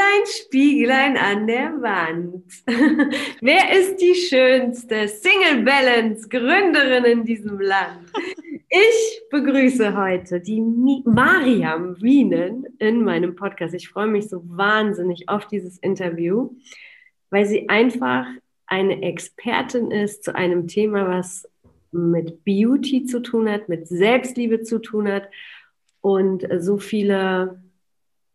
Spieglein, Spieglein an der Wand. Wer ist die schönste Single Balance Gründerin in diesem Land? Ich begrüße heute die Mariam Wienen in meinem Podcast. Ich freue mich so wahnsinnig auf dieses Interview, weil sie einfach eine Expertin ist zu einem Thema, was mit Beauty zu tun hat, mit Selbstliebe zu tun hat und so viele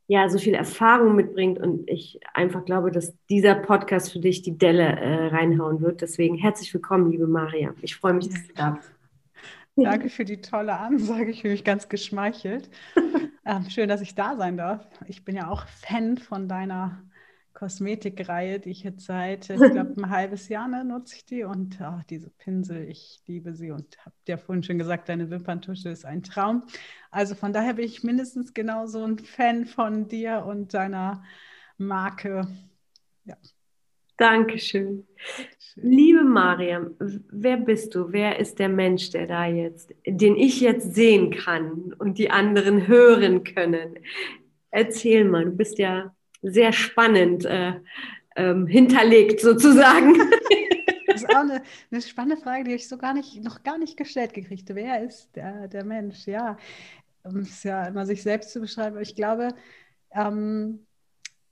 ja so viel Erfahrung mitbringt und ich einfach glaube, dass dieser Podcast für dich die Delle äh, reinhauen wird. Deswegen herzlich willkommen, liebe Maria. Ich freue mich, dass du da bist. Danke für die tolle Ansage. Ich fühle mich ganz geschmeichelt. ähm, schön, dass ich da sein darf. Ich bin ja auch Fan von deiner Kosmetikreihe, die ich jetzt seit, ich glaube, ein halbes Jahr ne, nutze ich die. Und oh, diese Pinsel, ich liebe sie und habe dir vorhin schon gesagt, deine Wimperntusche ist ein Traum. Also von daher bin ich mindestens genauso ein Fan von dir und deiner Marke. Ja. Dankeschön. Schön. Liebe Mariam, wer bist du? Wer ist der Mensch, der da jetzt, den ich jetzt sehen kann und die anderen hören können? Erzähl mal, du bist ja sehr spannend äh, ähm, hinterlegt sozusagen. Das ist auch eine, eine, spannende Frage, die ich so gar nicht, noch gar nicht gestellt gekriegt habe. Wer ist der, der Mensch? Ja, um es ja immer sich selbst zu beschreiben. Ich glaube, ähm,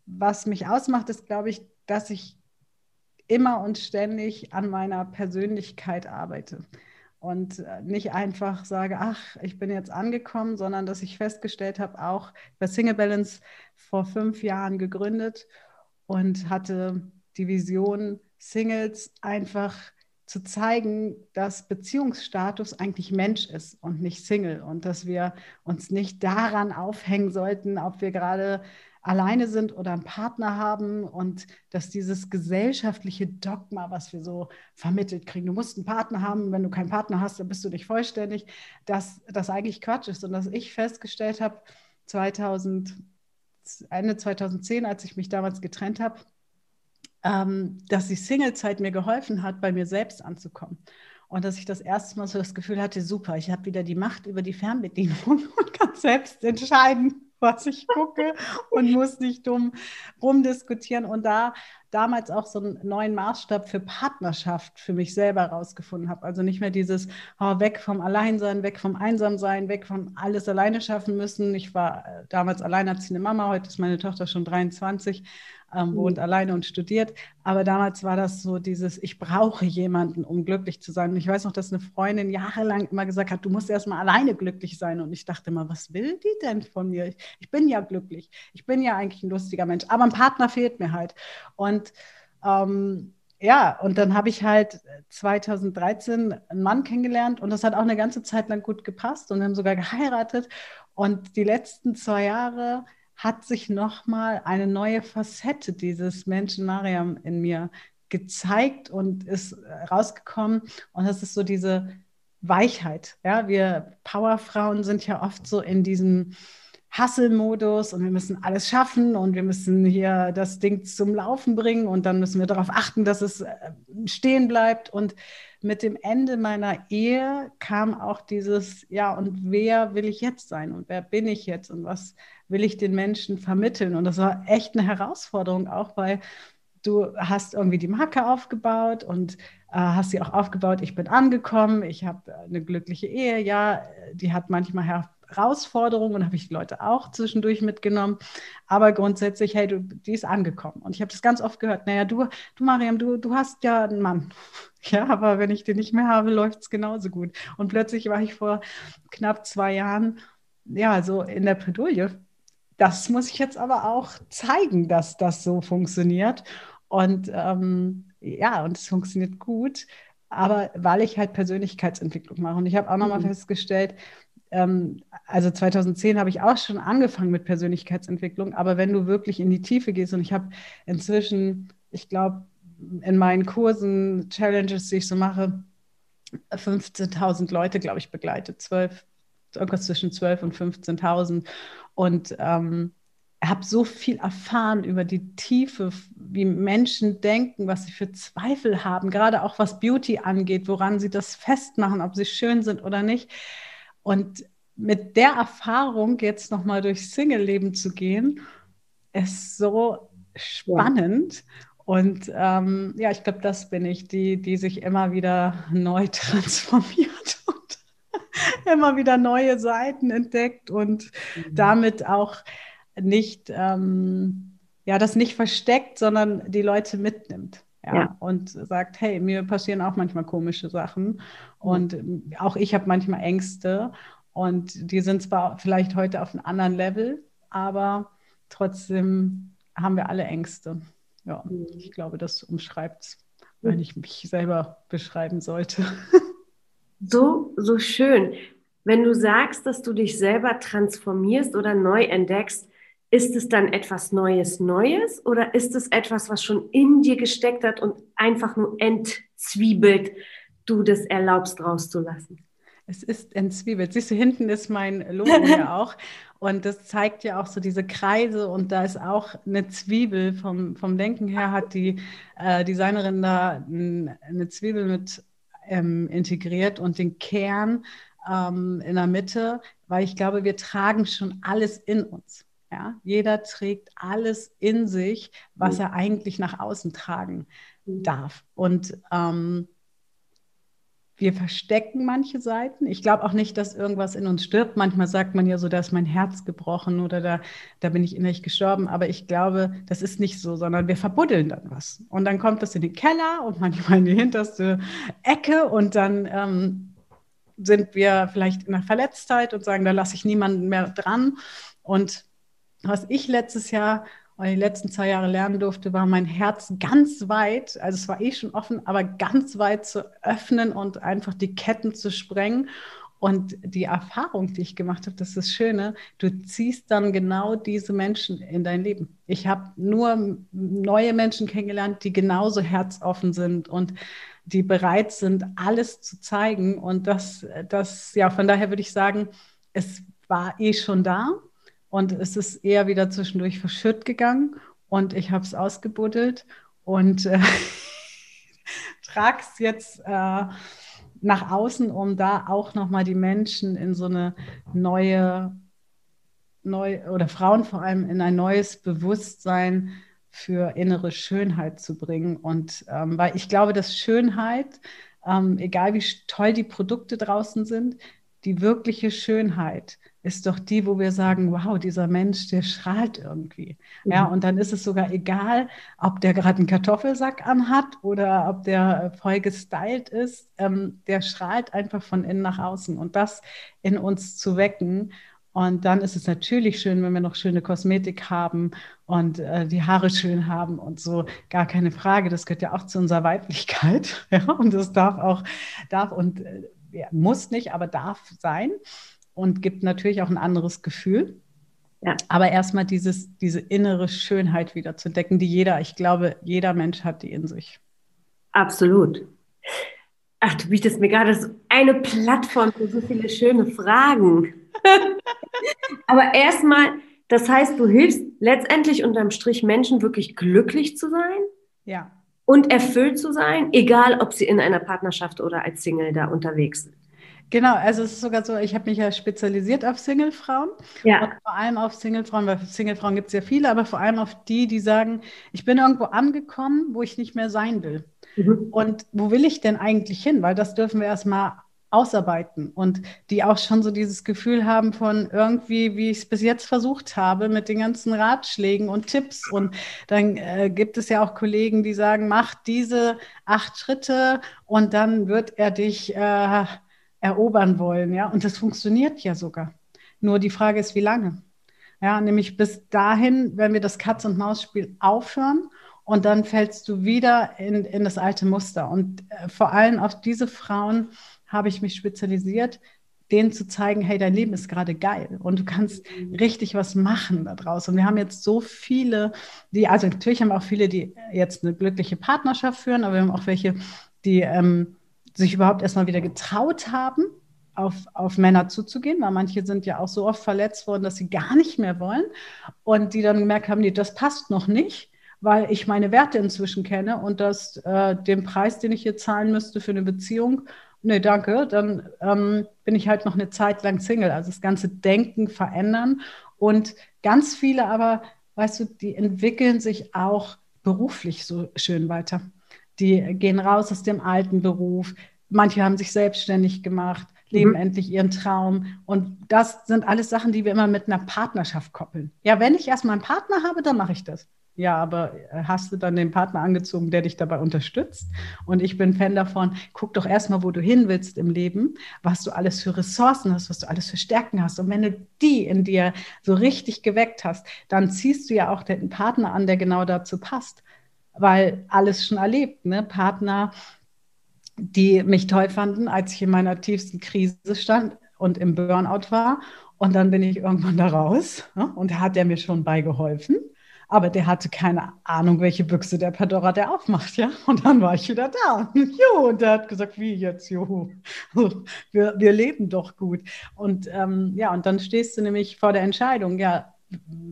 was mich ausmacht, ist, glaube ich, dass ich immer und ständig an meiner Persönlichkeit arbeite und äh, nicht einfach sage, ach, ich bin jetzt angekommen, sondern dass ich festgestellt habe, auch bei Single Balance vor fünf Jahren gegründet und hatte die Vision, Singles einfach zu zeigen, dass Beziehungsstatus eigentlich Mensch ist und nicht Single und dass wir uns nicht daran aufhängen sollten, ob wir gerade alleine sind oder einen Partner haben und dass dieses gesellschaftliche Dogma, was wir so vermittelt kriegen, du musst einen Partner haben, wenn du keinen Partner hast, dann bist du nicht vollständig, dass das eigentlich Quatsch ist und dass ich festgestellt habe, 2000, Ende 2010, als ich mich damals getrennt habe, ähm, dass die Singlezeit mir geholfen hat, bei mir selbst anzukommen. Und dass ich das erste Mal so das Gefühl hatte, super, ich habe wieder die Macht über die Fernbedienung und kann selbst entscheiden, was ich gucke und muss nicht dumm rumdiskutieren. Und da damals auch so einen neuen Maßstab für Partnerschaft für mich selber herausgefunden habe. Also nicht mehr dieses oh, weg vom Alleinsein, weg vom Einsamsein, weg von alles alleine schaffen müssen. Ich war äh, damals alleinerziehende Mama, heute ist meine Tochter schon 23 ähm, mhm. wohnt alleine und studiert. Aber damals war das so dieses, ich brauche jemanden, um glücklich zu sein. Und ich weiß noch, dass eine Freundin jahrelang immer gesagt hat, du musst erstmal alleine glücklich sein. Und ich dachte immer, was will die denn von mir? Ich, ich bin ja glücklich. Ich bin ja eigentlich ein lustiger Mensch. Aber ein Partner fehlt mir halt. Und ähm, ja, und dann habe ich halt 2013 einen Mann kennengelernt und das hat auch eine ganze Zeit lang gut gepasst und wir haben sogar geheiratet. Und die letzten zwei Jahre hat sich nochmal eine neue Facette dieses Menschen Mariam in mir gezeigt und ist rausgekommen. Und das ist so diese Weichheit. Ja, wir Powerfrauen sind ja oft so in diesem Hustle-Modus und wir müssen alles schaffen und wir müssen hier das Ding zum Laufen bringen und dann müssen wir darauf achten, dass es äh, stehen bleibt. Und mit dem Ende meiner Ehe kam auch dieses, ja, und wer will ich jetzt sein und wer bin ich jetzt und was will ich den Menschen vermitteln? Und das war echt eine Herausforderung auch, weil du hast irgendwie die Marke aufgebaut und äh, hast sie auch aufgebaut, ich bin angekommen, ich habe eine glückliche Ehe, ja, die hat manchmal her Herausforderungen und habe ich die Leute auch zwischendurch mitgenommen. Aber grundsätzlich, hey, du, die ist angekommen. Und ich habe das ganz oft gehört. Naja, du, du Mariam, du, du hast ja einen Mann. Ja, aber wenn ich den nicht mehr habe, läuft es genauso gut. Und plötzlich war ich vor knapp zwei Jahren, ja, so in der Bredouille. Das muss ich jetzt aber auch zeigen, dass das so funktioniert. Und ähm, ja, und es funktioniert gut aber weil ich halt Persönlichkeitsentwicklung mache. Und ich habe auch nochmal mhm. festgestellt, ähm, also 2010 habe ich auch schon angefangen mit Persönlichkeitsentwicklung, aber wenn du wirklich in die Tiefe gehst und ich habe inzwischen, ich glaube, in meinen Kursen, Challenges, die ich so mache, 15.000 Leute, glaube ich, begleitet, 12, irgendwas zwischen 12 und 15.000 und ähm, habe so viel erfahren über die Tiefe, wie Menschen denken, was sie für Zweifel haben, gerade auch was Beauty angeht, woran sie das festmachen, ob sie schön sind oder nicht. Und mit der Erfahrung jetzt nochmal durchs Single-Leben zu gehen, ist so spannend. Ja. Und ähm, ja, ich glaube, das bin ich, die, die sich immer wieder neu transformiert immer wieder neue Seiten entdeckt und mhm. damit auch nicht, ähm, ja, das nicht versteckt, sondern die Leute mitnimmt. Ja, ja. und sagt, hey, mir passieren auch manchmal komische Sachen und auch ich habe manchmal Ängste und die sind zwar vielleicht heute auf einem anderen Level, aber trotzdem haben wir alle Ängste. Ja, mhm. ich glaube, das umschreibt es, wenn ich mich selber beschreiben sollte. So, so schön. Wenn du sagst, dass du dich selber transformierst oder neu entdeckst, ist es dann etwas Neues Neues oder ist es etwas, was schon in dir gesteckt hat und einfach nur entzwiebelt, du das erlaubst rauszulassen? Es ist entzwiebelt. Siehst du, hinten ist mein Logo ja auch. Und das zeigt ja auch so diese Kreise und da ist auch eine Zwiebel. Vom, vom Denken her hat die äh, Designerin da eine Zwiebel mit ähm, integriert und den Kern ähm, in der Mitte, weil ich glaube, wir tragen schon alles in uns. Ja? Jeder trägt alles in sich, was er eigentlich nach außen tragen darf. Und ähm, wir verstecken manche Seiten. Ich glaube auch nicht, dass irgendwas in uns stirbt. Manchmal sagt man ja so, da ist mein Herz gebrochen oder da, da bin ich innerlich gestorben. Aber ich glaube, das ist nicht so, sondern wir verbuddeln dann was. Und dann kommt das in den Keller und manchmal in die hinterste Ecke und dann ähm, sind wir vielleicht in der Verletztheit und sagen, da lasse ich niemanden mehr dran. Und was ich letztes Jahr oder die letzten zwei Jahre lernen durfte, war mein Herz ganz weit, also es war eh schon offen, aber ganz weit zu öffnen und einfach die Ketten zu sprengen. Und die Erfahrung, die ich gemacht habe, das ist das Schöne, du ziehst dann genau diese Menschen in dein Leben. Ich habe nur neue Menschen kennengelernt, die genauso herzoffen sind und die bereit sind, alles zu zeigen. Und das, das, ja, von daher würde ich sagen, es war eh schon da. Und es ist eher wieder zwischendurch verschütt gegangen und ich habe es ausgebuddelt und äh, trage es jetzt äh, nach außen, um da auch nochmal die Menschen in so eine neue, neu, oder Frauen vor allem in ein neues Bewusstsein für innere Schönheit zu bringen. Und ähm, weil ich glaube, dass Schönheit, ähm, egal wie toll die Produkte draußen sind, die wirkliche Schönheit ist doch die, wo wir sagen, wow, dieser Mensch, der strahlt irgendwie. Mhm. Ja, und dann ist es sogar egal, ob der gerade einen Kartoffelsack anhat oder ob der voll gestylt ist. Ähm, der strahlt einfach von innen nach außen und das in uns zu wecken. Und dann ist es natürlich schön, wenn wir noch schöne Kosmetik haben und äh, die Haare schön haben und so. Gar keine Frage. Das gehört ja auch zu unserer Weiblichkeit. Ja, und das darf auch, darf und äh, muss nicht, aber darf sein und gibt natürlich auch ein anderes Gefühl. Ja. Aber erstmal dieses, diese innere Schönheit wieder zu entdecken, die jeder, ich glaube, jeder Mensch hat die in sich. Absolut. Ach, du bietest mir gerade so eine Plattform für so viele schöne Fragen. Aber erstmal, das heißt, du hilfst letztendlich unterm Strich Menschen wirklich glücklich zu sein? Ja. Und erfüllt zu sein, egal ob sie in einer Partnerschaft oder als Single da unterwegs sind. Genau, also es ist sogar so, ich habe mich ja spezialisiert auf Singlefrauen. Ja. Und vor allem auf Singlefrauen, weil Singlefrauen gibt es ja viele, aber vor allem auf die, die sagen, ich bin irgendwo angekommen, wo ich nicht mehr sein will. Mhm. Und wo will ich denn eigentlich hin? Weil das dürfen wir erstmal ausarbeiten und die auch schon so dieses Gefühl haben von irgendwie, wie ich es bis jetzt versucht habe, mit den ganzen Ratschlägen und Tipps. Und dann äh, gibt es ja auch Kollegen, die sagen, mach diese acht Schritte und dann wird er dich äh, erobern wollen. Ja, und das funktioniert ja sogar. Nur die Frage ist, wie lange? Ja, nämlich bis dahin, wenn wir das Katz-und-Maus-Spiel aufhören und dann fällst du wieder in, in das alte Muster. Und äh, vor allem auf diese Frauen, habe ich mich spezialisiert, denen zu zeigen, hey, dein Leben ist gerade geil und du kannst mhm. richtig was machen daraus. Und wir haben jetzt so viele, die, also natürlich haben wir auch viele, die jetzt eine glückliche Partnerschaft führen, aber wir haben auch welche, die ähm, sich überhaupt erstmal wieder getraut haben, auf, auf Männer zuzugehen, weil manche sind ja auch so oft verletzt worden, dass sie gar nicht mehr wollen und die dann gemerkt haben, nee, das passt noch nicht weil ich meine Werte inzwischen kenne und dass äh, den Preis, den ich hier zahlen müsste für eine Beziehung, nee, danke, dann ähm, bin ich halt noch eine Zeit lang Single. Also das ganze Denken verändern. Und ganz viele aber, weißt du, die entwickeln sich auch beruflich so schön weiter. Die gehen raus aus dem alten Beruf. Manche haben sich selbstständig gemacht, leben mhm. endlich ihren Traum. Und das sind alles Sachen, die wir immer mit einer Partnerschaft koppeln. Ja, wenn ich erstmal einen Partner habe, dann mache ich das. Ja, aber äh, hast du dann den Partner angezogen, der dich dabei unterstützt? Und ich bin Fan davon, guck doch erstmal, wo du hin willst im Leben, was du alles für Ressourcen hast, was du alles für Stärken hast. Und wenn du die in dir so richtig geweckt hast, dann ziehst du ja auch den Partner an, der genau dazu passt. Weil alles schon erlebt, ne? Partner, die mich toll fanden, als ich in meiner tiefsten Krise stand und im Burnout war. Und dann bin ich irgendwann da raus ne? und da hat er mir schon beigeholfen aber der hatte keine Ahnung, welche Büchse der Pandora der aufmacht, ja. Und dann war ich wieder da. Jo, und der hat gesagt, wie jetzt, juhu, wir, wir leben doch gut. Und ähm, ja, und dann stehst du nämlich vor der Entscheidung, ja,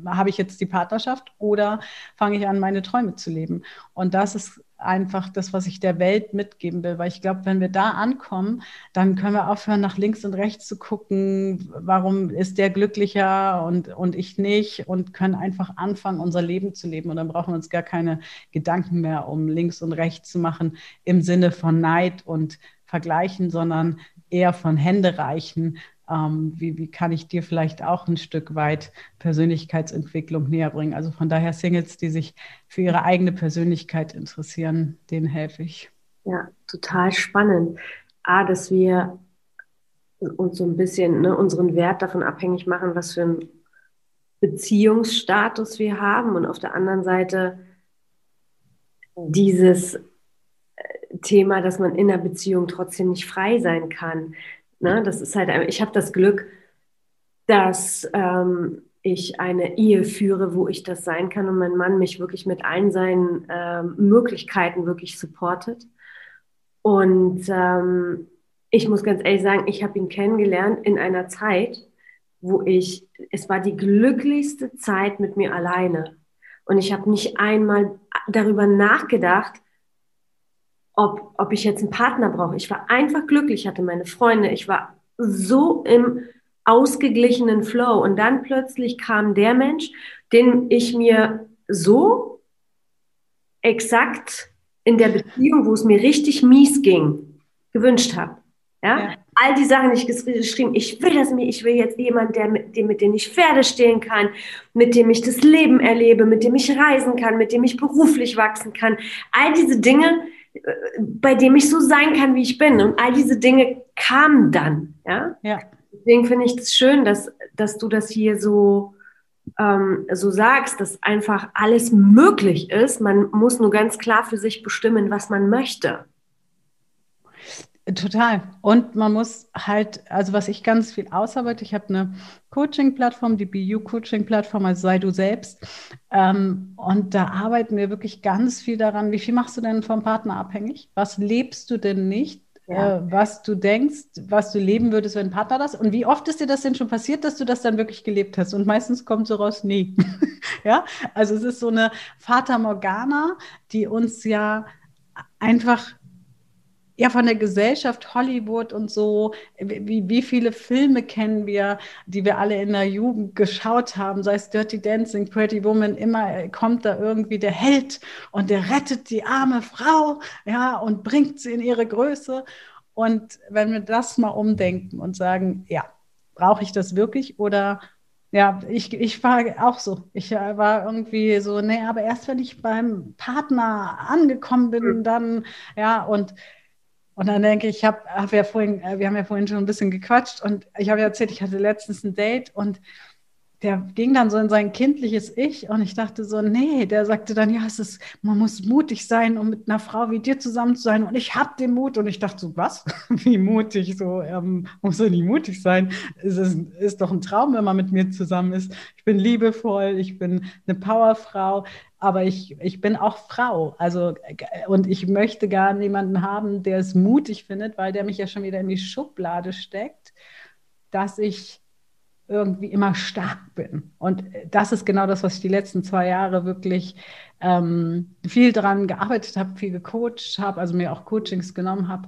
habe ich jetzt die Partnerschaft oder fange ich an, meine Träume zu leben? Und das ist einfach das, was ich der Welt mitgeben will, weil ich glaube, wenn wir da ankommen, dann können wir aufhören, nach links und rechts zu gucken, warum ist der glücklicher und, und ich nicht und können einfach anfangen, unser Leben zu leben. Und dann brauchen wir uns gar keine Gedanken mehr, um links und rechts zu machen im Sinne von Neid und Vergleichen, sondern eher von Hände reichen ähm, wie, wie kann ich dir vielleicht auch ein Stück weit Persönlichkeitsentwicklung näher bringen. Also von daher Singles, die sich für ihre eigene Persönlichkeit interessieren, denen helfe ich. Ja, total spannend. A, dass wir uns so ein bisschen ne, unseren Wert davon abhängig machen, was für einen Beziehungsstatus wir haben und auf der anderen Seite dieses äh, Thema, dass man in der Beziehung trotzdem nicht frei sein kann. Ne? Das ist halt, ich habe das Glück, dass ähm, ich eine Ehe führe, wo ich das sein kann und mein Mann mich wirklich mit allen seinen ähm, Möglichkeiten wirklich supportet. Und ähm, ich muss ganz ehrlich sagen, ich habe ihn kennengelernt in einer Zeit, wo ich, es war die glücklichste Zeit mit mir alleine. Und ich habe nicht einmal darüber nachgedacht, ob, ob ich jetzt einen Partner brauche. Ich war einfach glücklich, hatte meine Freunde, ich war so im ausgeglichenen Flow. Und dann plötzlich kam der Mensch, den ich mir so exakt in der Beziehung, wo es mir richtig mies ging, gewünscht habe. Ja? ja? All die Sachen, die ich geschrieben, ich will das mir, ich will jetzt jemand, der mit dem, mit dem ich Pferde stehen kann, mit dem ich das Leben erlebe, mit dem ich reisen kann, mit dem ich beruflich wachsen kann. All diese Dinge, bei dem ich so sein kann, wie ich bin. Und all diese Dinge kamen dann. Ja. ja. Deswegen finde ich es das schön, dass, dass du das hier so, ähm, so sagst, dass einfach alles möglich ist. Man muss nur ganz klar für sich bestimmen, was man möchte. Total. Und man muss halt, also was ich ganz viel ausarbeite, ich habe eine Coaching-Plattform, die BU-Coaching-Plattform, also sei du selbst. Ähm, und da arbeiten wir wirklich ganz viel daran. Wie viel machst du denn vom Partner abhängig? Was lebst du denn nicht? Ja. Äh, was du denkst, was du leben würdest, wenn ein Partner das. Und wie oft ist dir das denn schon passiert, dass du das dann wirklich gelebt hast? Und meistens kommt so raus, nee. ja, also es ist so eine Fata Morgana, die uns ja einfach ja von der Gesellschaft Hollywood und so, wie, wie viele Filme kennen wir, die wir alle in der Jugend geschaut haben, sei es Dirty Dancing, Pretty Woman, immer kommt da irgendwie der Held und der rettet die arme Frau, ja, und bringt sie in ihre Größe. Und wenn wir das mal umdenken und sagen, ja, brauche ich das wirklich oder ja, ich, ich war auch so. Ich äh, war irgendwie so, nee, aber erst wenn ich beim Partner angekommen bin, hm. dann, ja, und, und dann denke ich, ich habe hab ja vorhin, äh, wir haben ja vorhin schon ein bisschen gequatscht und ich habe ja erzählt, ich hatte letztens ein Date und der ging dann so in sein kindliches Ich und ich dachte so, nee, der sagte dann, ja, es ist, man muss mutig sein, um mit einer Frau wie dir zusammen zu sein und ich habe den Mut und ich dachte so, was? Wie mutig? So, ähm, muss er nicht mutig sein? Es ist, ist doch ein Traum, wenn man mit mir zusammen ist. Ich bin liebevoll, ich bin eine Powerfrau, aber ich, ich bin auch Frau. Also, und ich möchte gar niemanden haben, der es mutig findet, weil der mich ja schon wieder in die Schublade steckt, dass ich irgendwie immer stark bin. Und das ist genau das, was ich die letzten zwei Jahre wirklich ähm, viel dran gearbeitet habe, viel gecoacht habe, also mir auch Coachings genommen habe.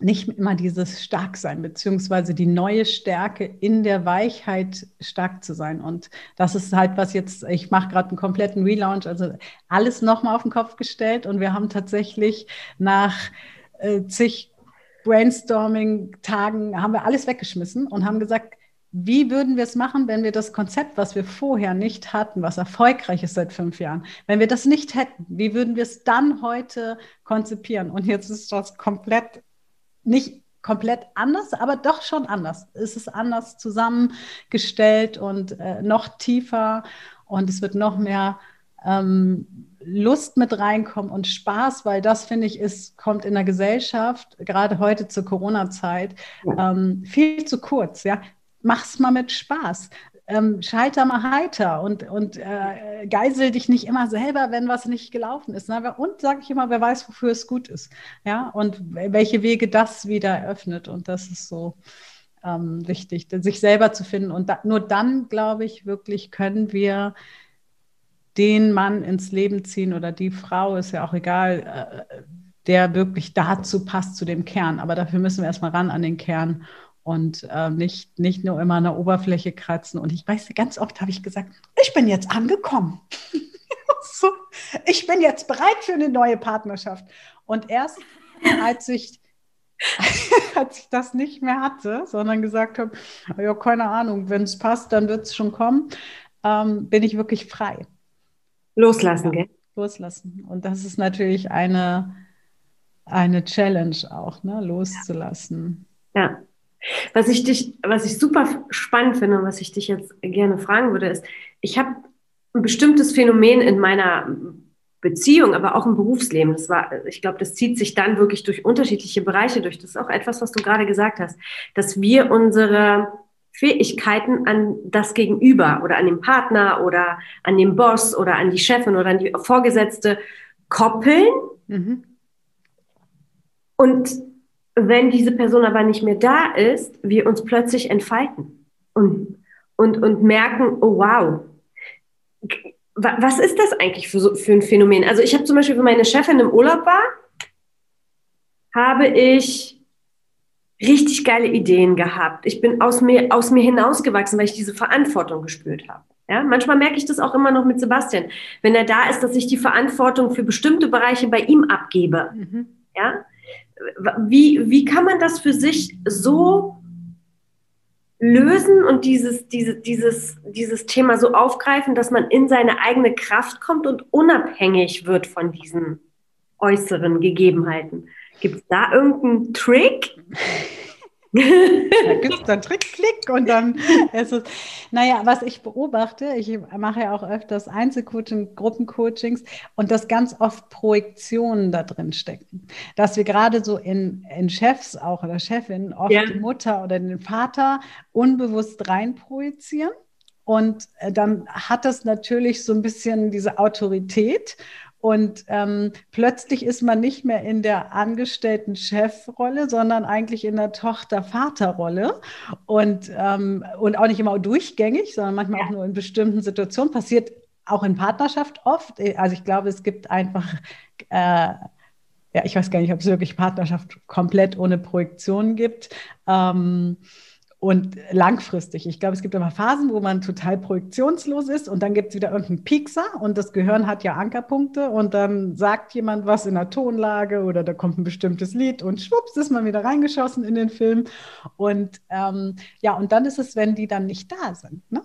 Nicht immer dieses Starksein, beziehungsweise die neue Stärke in der Weichheit stark zu sein. Und das ist halt, was jetzt, ich mache gerade einen kompletten Relaunch, also alles nochmal auf den Kopf gestellt. Und wir haben tatsächlich nach äh, zig Brainstorming-Tagen haben wir alles weggeschmissen und haben gesagt, wie würden wir es machen, wenn wir das Konzept, was wir vorher nicht hatten, was erfolgreich ist seit fünf Jahren, wenn wir das nicht hätten, wie würden wir es dann heute konzipieren? Und jetzt ist das komplett, nicht komplett anders, aber doch schon anders. Es ist anders zusammengestellt und äh, noch tiefer und es wird noch mehr ähm, Lust mit reinkommen und Spaß, weil das finde ich ist, kommt in der Gesellschaft, gerade heute zur Corona-Zeit, ähm, viel zu kurz. Ja, mach's mal mit Spaß. Ähm, scheiter mal heiter und, und äh, geisel dich nicht immer selber, wenn was nicht gelaufen ist. Ne? Und sage ich immer, wer weiß, wofür es gut ist. Ja, und welche Wege das wieder eröffnet. Und das ist so ähm, wichtig, sich selber zu finden. Und da, nur dann, glaube ich, wirklich können wir den Mann ins Leben ziehen oder die Frau, ist ja auch egal, äh, der wirklich dazu passt, zu dem Kern. Aber dafür müssen wir erstmal ran an den Kern und äh, nicht, nicht nur immer an der Oberfläche kratzen. Und ich weiß, ganz oft habe ich gesagt, ich bin jetzt angekommen. so, ich bin jetzt bereit für eine neue Partnerschaft. Und erst als ich, als ich das nicht mehr hatte, sondern gesagt habe, ja, keine Ahnung, wenn es passt, dann wird es schon kommen, ähm, bin ich wirklich frei. Loslassen, ja, gell? Loslassen. Und das ist natürlich eine, eine Challenge auch, ne? loszulassen. Ja. Was ich dich, was ich super spannend finde und was ich dich jetzt gerne fragen würde, ist, ich habe ein bestimmtes Phänomen in meiner Beziehung, aber auch im Berufsleben. Das war, ich glaube, das zieht sich dann wirklich durch unterschiedliche Bereiche durch. Das ist auch etwas, was du gerade gesagt hast, dass wir unsere Fähigkeiten an das Gegenüber oder an den Partner oder an den Boss oder an die Chefin oder an die Vorgesetzte koppeln. Mhm. Und wenn diese Person aber nicht mehr da ist, wir uns plötzlich entfalten und, und, und merken, oh wow, was ist das eigentlich für, für ein Phänomen? Also ich habe zum Beispiel, wenn meine Chefin im Urlaub war, habe ich richtig geile Ideen gehabt. Ich bin aus mir, aus mir hinausgewachsen, weil ich diese Verantwortung gespürt habe. Ja, manchmal merke ich das auch immer noch mit Sebastian, wenn er da ist, dass ich die Verantwortung für bestimmte Bereiche bei ihm abgebe. Mhm. Ja, wie, wie kann man das für sich so lösen und dieses, diese, dieses, dieses Thema so aufgreifen, dass man in seine eigene Kraft kommt und unabhängig wird von diesen äußeren Gegebenheiten? Gibt es da irgendeinen Trick? da gibt es dann Trick, Klick und dann ist es. Naja, was ich beobachte, ich mache ja auch öfters Einzelcoaching, Gruppencoachings und dass ganz oft Projektionen da drin stecken. Dass wir gerade so in, in Chefs auch oder Chefin oft ja. die Mutter oder den Vater unbewusst reinprojizieren. Und äh, dann hat das natürlich so ein bisschen diese Autorität. Und ähm, plötzlich ist man nicht mehr in der angestellten Chefrolle, sondern eigentlich in der Tochter-Vater-Rolle. Und, ähm, und auch nicht immer durchgängig, sondern manchmal auch nur in bestimmten Situationen. Passiert auch in Partnerschaft oft. Also ich glaube, es gibt einfach, äh, ja, ich weiß gar nicht, ob es wirklich Partnerschaft komplett ohne Projektion gibt. Ähm, und langfristig. Ich glaube, es gibt immer Phasen, wo man total projektionslos ist und dann gibt es wieder irgendeinen Piekser und das Gehirn hat ja Ankerpunkte und dann sagt jemand was in der Tonlage oder da kommt ein bestimmtes Lied und schwupps ist man wieder reingeschossen in den Film. Und ähm, ja, und dann ist es, wenn die dann nicht da sind. Ne?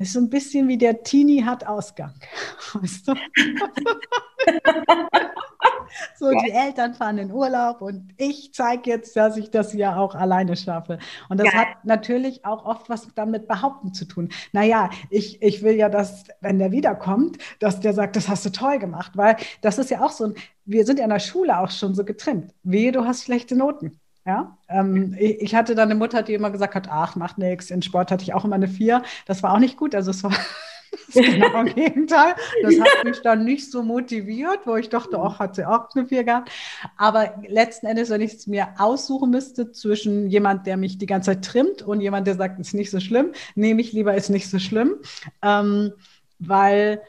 Es ist so ein bisschen wie der Teenie hat Ausgang. Weißt du? so, die Eltern fahren in Urlaub und ich zeige jetzt, dass ich das ja auch alleine schaffe. Und das Geil. hat natürlich auch oft was damit behaupten zu tun. Naja, ich, ich will ja, dass, wenn der wiederkommt, dass der sagt, das hast du toll gemacht, weil das ist ja auch so ein, wir sind ja in der Schule auch schon so getrimmt. Wehe, du hast schlechte Noten. Ja, ähm, ich hatte dann eine Mutter, die immer gesagt hat, ach, macht nichts. In Sport hatte ich auch immer eine Vier. Das war auch nicht gut. Also es war genau im Gegenteil. Das hat mich dann nicht so motiviert, wo ich dachte, auch hat sie auch eine Vier gehabt. Aber letzten Endes, wenn ich es mir aussuchen müsste zwischen jemand, der mich die ganze Zeit trimmt und jemand, der sagt, ist nicht so schlimm, nehme ich lieber, ist nicht so schlimm, ähm, weil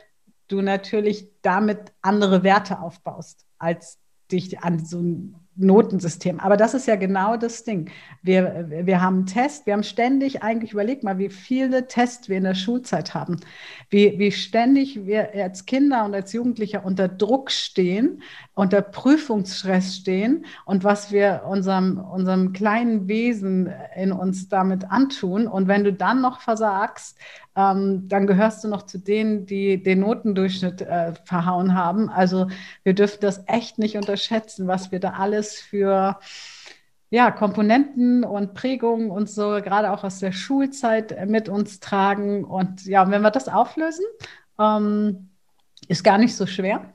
du natürlich damit andere Werte aufbaust, als dich an so ein Notensystem. Aber das ist ja genau das Ding. Wir, wir haben einen Test, wir haben ständig eigentlich, überlegt mal, wie viele Tests wir in der Schulzeit haben, wie, wie ständig wir als Kinder und als Jugendliche unter Druck stehen, unter Prüfungsstress stehen und was wir unserem, unserem kleinen Wesen in uns damit antun. Und wenn du dann noch versagst, ähm, dann gehörst du noch zu denen, die den Notendurchschnitt äh, verhauen haben. Also wir dürfen das echt nicht unterschätzen, was wir da alles für ja, Komponenten und Prägungen und so, gerade auch aus der Schulzeit äh, mit uns tragen. Und ja, wenn wir das auflösen, ähm, ist gar nicht so schwer.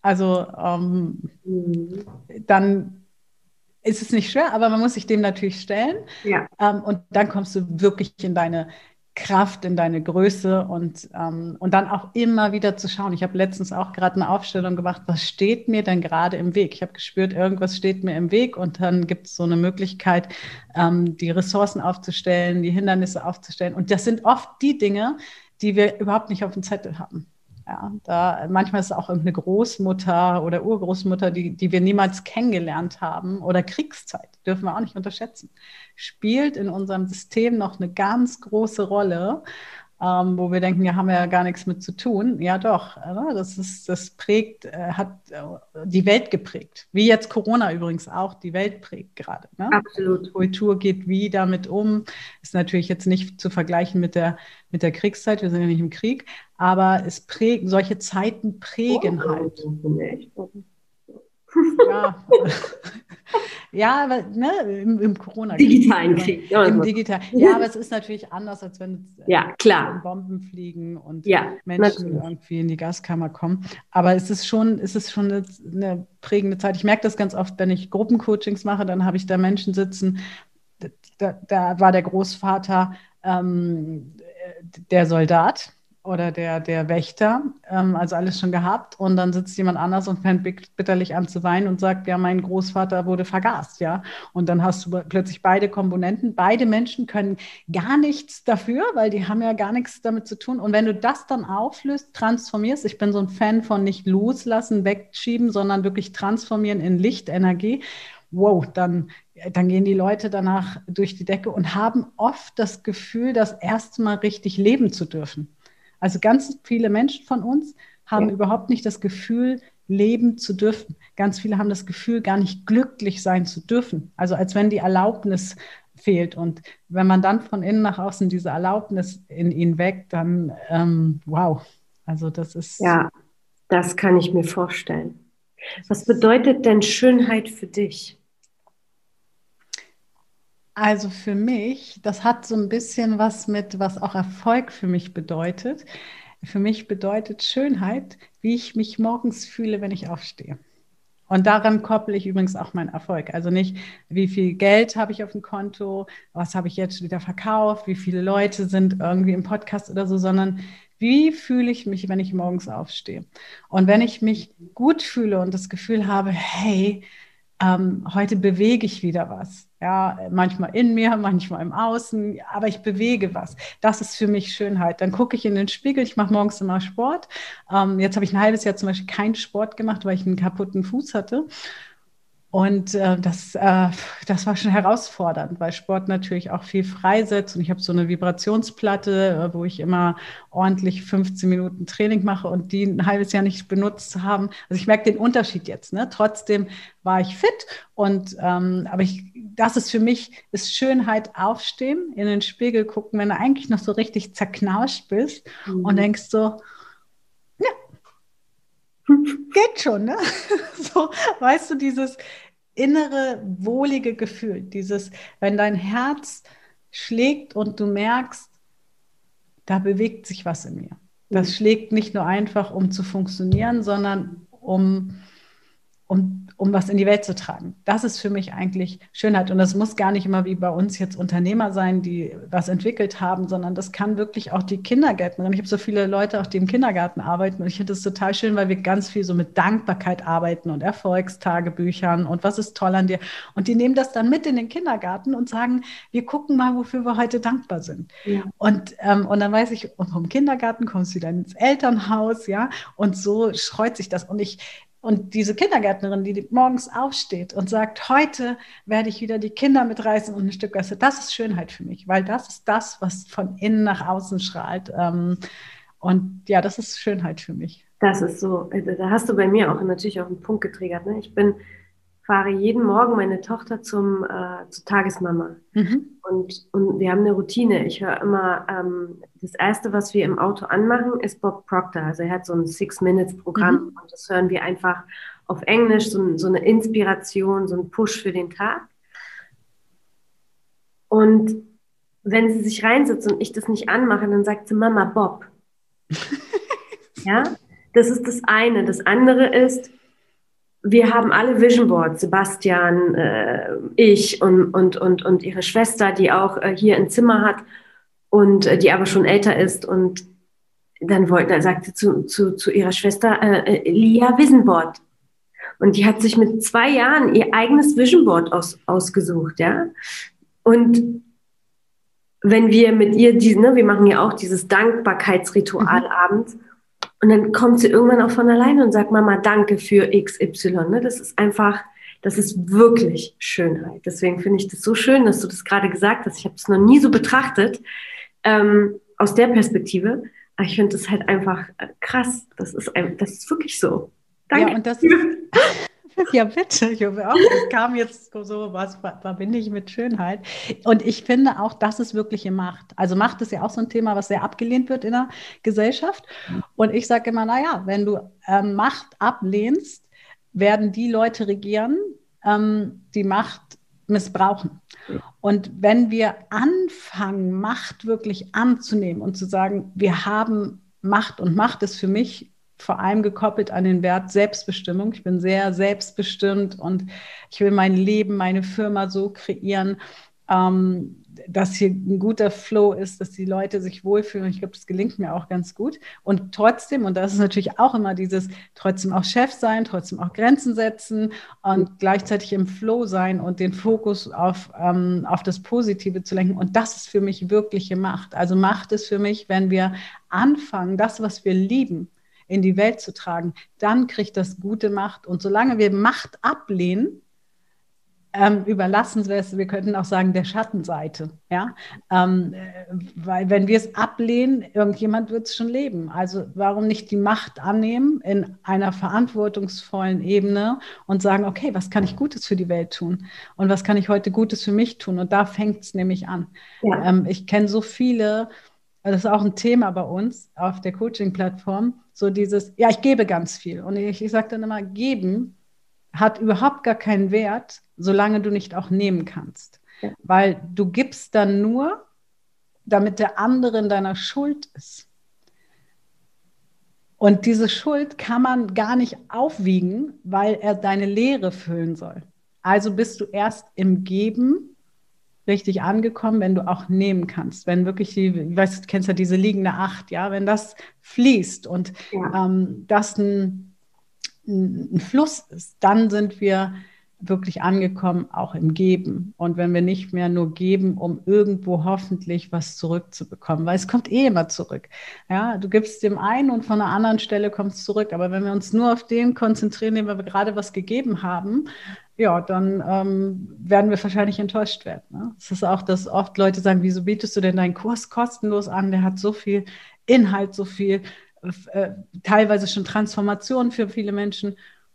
Also ähm, dann ist es nicht schwer, aber man muss sich dem natürlich stellen. Ja. Ähm, und dann kommst du wirklich in deine Kraft, in deine Größe und, ähm, und dann auch immer wieder zu schauen. Ich habe letztens auch gerade eine Aufstellung gemacht, was steht mir denn gerade im Weg? Ich habe gespürt, irgendwas steht mir im Weg und dann gibt es so eine Möglichkeit, ähm, die Ressourcen aufzustellen, die Hindernisse aufzustellen. Und das sind oft die Dinge, die wir überhaupt nicht auf dem Zettel haben. Ja, da manchmal ist es auch irgendeine Großmutter oder Urgroßmutter, die, die wir niemals kennengelernt haben oder Kriegszeit, dürfen wir auch nicht unterschätzen, spielt in unserem System noch eine ganz große Rolle ähm, wo wir denken, ja, haben wir ja gar nichts mit zu tun. Ja, doch, das ist, das prägt, äh, hat äh, die Welt geprägt. Wie jetzt Corona übrigens auch die Welt prägt gerade. Ne? Absolut. Kultur geht wie damit um. Ist natürlich jetzt nicht zu vergleichen mit der, mit der Kriegszeit. Wir sind ja nicht im Krieg, aber es prägen, solche Zeiten prägen oh, halt. Ja. Ja, aber ne, im, im Corona. Digitalen Krieg. Ja, Im Digital. Ja, aber es ist natürlich anders, als wenn äh, ja, klar. Bomben fliegen und ja, Menschen natürlich. irgendwie in die Gaskammer kommen. Aber es ist schon, es ist schon eine, eine prägende Zeit. Ich merke das ganz oft, wenn ich Gruppencoachings mache, dann habe ich da Menschen sitzen. Da, da war der Großvater ähm, der Soldat oder der, der Wächter, ähm, also alles schon gehabt. Und dann sitzt jemand anders und fängt bitterlich an zu weinen und sagt, ja, mein Großvater wurde vergast, ja. Und dann hast du plötzlich beide Komponenten. Beide Menschen können gar nichts dafür, weil die haben ja gar nichts damit zu tun. Und wenn du das dann auflöst, transformierst, ich bin so ein Fan von nicht loslassen, wegschieben, sondern wirklich transformieren in Lichtenergie, wow, dann, dann gehen die Leute danach durch die Decke und haben oft das Gefühl, das erste Mal richtig leben zu dürfen. Also ganz viele Menschen von uns haben ja. überhaupt nicht das Gefühl, leben zu dürfen. Ganz viele haben das Gefühl, gar nicht glücklich sein zu dürfen. Also als wenn die Erlaubnis fehlt. Und wenn man dann von innen nach außen diese Erlaubnis in ihnen weckt, dann ähm, wow. Also das ist. Ja, das kann ich mir vorstellen. Was bedeutet denn Schönheit für dich? Also für mich, das hat so ein bisschen was mit, was auch Erfolg für mich bedeutet. Für mich bedeutet Schönheit, wie ich mich morgens fühle, wenn ich aufstehe. Und daran koppel ich übrigens auch meinen Erfolg. Also nicht, wie viel Geld habe ich auf dem Konto, was habe ich jetzt wieder verkauft, wie viele Leute sind irgendwie im Podcast oder so, sondern wie fühle ich mich, wenn ich morgens aufstehe. Und wenn ich mich gut fühle und das Gefühl habe, hey, ähm, heute bewege ich wieder was. Ja, manchmal in mir, manchmal im Außen, aber ich bewege was. Das ist für mich Schönheit. Dann gucke ich in den Spiegel, ich mache morgens immer Sport. Ähm, jetzt habe ich ein halbes Jahr zum Beispiel keinen Sport gemacht, weil ich einen kaputten Fuß hatte. Und äh, das, äh, das war schon herausfordernd, weil Sport natürlich auch viel freisetzt. Und ich habe so eine Vibrationsplatte, äh, wo ich immer ordentlich 15 Minuten Training mache und die ein halbes Jahr nicht benutzt haben. Also ich merke den Unterschied jetzt. Ne? Trotzdem war ich fit. Und ähm, aber ich, das ist für mich, ist Schönheit aufstehen, in den Spiegel gucken, wenn du eigentlich noch so richtig zerknauscht bist mhm. und denkst so, ja, geht schon, ne? So, weißt du, dieses, innere, wohlige Gefühl, dieses, wenn dein Herz schlägt und du merkst, da bewegt sich was in mir. Das mhm. schlägt nicht nur einfach, um zu funktionieren, sondern um, um um was in die Welt zu tragen. Das ist für mich eigentlich Schönheit. Und das muss gar nicht immer wie bei uns jetzt Unternehmer sein, die was entwickelt haben, sondern das kann wirklich auch die Kindergärtnerin. Ich habe so viele Leute, auch die im Kindergarten arbeiten. Und ich finde das total schön, weil wir ganz viel so mit Dankbarkeit arbeiten und Erfolgstagebüchern und was ist toll an dir. Und die nehmen das dann mit in den Kindergarten und sagen, wir gucken mal, wofür wir heute dankbar sind. Ja. Und, ähm, und dann weiß ich, vom Kindergarten kommst du wieder ins Elternhaus, ja, und so streut sich das. Und ich, und diese Kindergärtnerin, die morgens aufsteht und sagt, heute werde ich wieder die Kinder mitreißen und ein Stück Gasse, das ist Schönheit für mich, weil das ist das, was von innen nach außen strahlt. Ähm, und ja, das ist Schönheit für mich. Das ist so, äh, da hast du bei mir auch natürlich auch einen Punkt getriggert. Ne? Ich bin fahre jeden Morgen meine Tochter zum, äh, zur Tagesmama. Mhm. Und, und wir haben eine Routine. Ich höre immer, ähm, das Erste, was wir im Auto anmachen, ist Bob Proctor. Also er hat so ein Six-Minutes-Programm mhm. und das hören wir einfach auf Englisch, so, so eine Inspiration, so ein Push für den Tag. Und wenn sie sich reinsetzt und ich das nicht anmache, dann sagt sie Mama Bob. ja, das ist das eine. Das andere ist, wir haben alle Vision Boards, Sebastian, äh, ich und, und, und, und ihre Schwester, die auch äh, hier ein Zimmer hat und äh, die aber schon älter ist. Und dann wollte, da sagte zu, zu, zu ihrer Schwester, äh, äh, Lia Vision Board. Und die hat sich mit zwei Jahren ihr eigenes Vision Board aus, ausgesucht, ja. Und wenn wir mit ihr, die, ne, wir machen ja auch dieses Dankbarkeitsritual mhm. abends, und dann kommt sie irgendwann auch von alleine und sagt, Mama, danke für XY. Ne? Das ist einfach, das ist wirklich Schönheit. Deswegen finde ich das so schön, dass du das gerade gesagt hast. Ich habe es noch nie so betrachtet ähm, aus der Perspektive. Aber ich finde das halt einfach äh, krass. Das ist, das ist wirklich so. Danke. Ja, und das ist, Ja, bitte. Ich hoffe auch, es kam jetzt so, was verbinde ich mit Schönheit. Und ich finde auch, das ist wirkliche Macht. Also Macht ist ja auch so ein Thema, was sehr abgelehnt wird in der Gesellschaft. Und ich sage immer, naja, wenn du ähm, Macht ablehnst, werden die Leute regieren, ähm, die Macht missbrauchen. Und wenn wir anfangen, Macht wirklich anzunehmen und zu sagen, wir haben Macht und Macht ist für mich vor allem gekoppelt an den Wert Selbstbestimmung. Ich bin sehr selbstbestimmt und ich will mein Leben, meine Firma so kreieren, ähm, dass hier ein guter Flow ist, dass die Leute sich wohlfühlen. Ich glaube, das gelingt mir auch ganz gut. Und trotzdem, und das ist natürlich auch immer dieses, trotzdem auch Chef sein, trotzdem auch Grenzen setzen und gleichzeitig im Flow sein und den Fokus auf, ähm, auf das Positive zu lenken. Und das ist für mich wirkliche Macht. Also Macht ist für mich, wenn wir anfangen, das, was wir lieben, in die Welt zu tragen, dann kriegt das gute Macht. Und solange wir Macht ablehnen, ähm, überlassen wir es, wir könnten auch sagen, der Schattenseite. Ja? Ähm, äh, weil wenn wir es ablehnen, irgendjemand wird es schon leben. Also warum nicht die Macht annehmen in einer verantwortungsvollen Ebene und sagen, okay, was kann ich Gutes für die Welt tun? Und was kann ich heute Gutes für mich tun? Und da fängt es nämlich an. Ja. Ähm, ich kenne so viele, das ist auch ein Thema bei uns auf der Coaching-Plattform, so dieses, ja, ich gebe ganz viel. Und ich, ich sage dann immer, geben hat überhaupt gar keinen Wert, solange du nicht auch nehmen kannst. Ja. Weil du gibst dann nur, damit der andere in deiner Schuld ist. Und diese Schuld kann man gar nicht aufwiegen, weil er deine Leere füllen soll. Also bist du erst im Geben richtig angekommen, wenn du auch nehmen kannst. Wenn wirklich die, ich weiß, du kennst ja diese liegende Acht, ja, wenn das fließt und ja. ähm, das ein, ein Fluss ist, dann sind wir wirklich angekommen, auch im Geben. Und wenn wir nicht mehr nur geben, um irgendwo hoffentlich was zurückzubekommen, weil es kommt eh immer zurück. Ja, du gibst dem einen und von einer anderen Stelle kommt es zurück. Aber wenn wir uns nur auf den konzentrieren, dem wir gerade was gegeben haben, ja, dann ähm, werden wir wahrscheinlich enttäuscht werden. Ne? Es ist auch, dass oft Leute sagen, wieso bietest du denn deinen Kurs kostenlos an? Der hat so viel Inhalt, so viel, äh, teilweise schon Transformation für viele Menschen.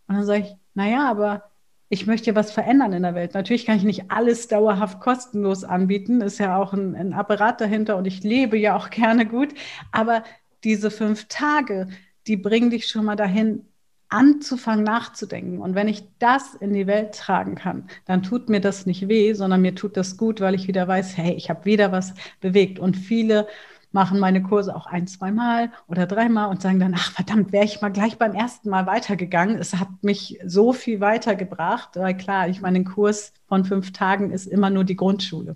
Und dann sage ich, naja, aber ich möchte ja was verändern in der Welt. Natürlich kann ich nicht alles dauerhaft kostenlos anbieten, ist ja auch ein, ein Apparat dahinter und ich lebe ja auch gerne gut. Aber diese fünf Tage, die bringen dich schon mal dahin, anzufangen nachzudenken. Und wenn ich das in die Welt tragen kann, dann tut mir das nicht weh, sondern mir tut das gut, weil ich wieder weiß, hey, ich habe wieder was bewegt. Und viele machen meine Kurse auch ein, zweimal oder dreimal und sagen dann, ach verdammt, wäre ich mal gleich beim ersten Mal weitergegangen. Es hat mich so viel weitergebracht, weil klar, ich meine, ein Kurs von fünf Tagen ist immer nur die Grundschule.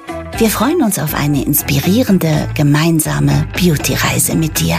Wir freuen uns auf eine inspirierende gemeinsame Beauty-Reise mit dir.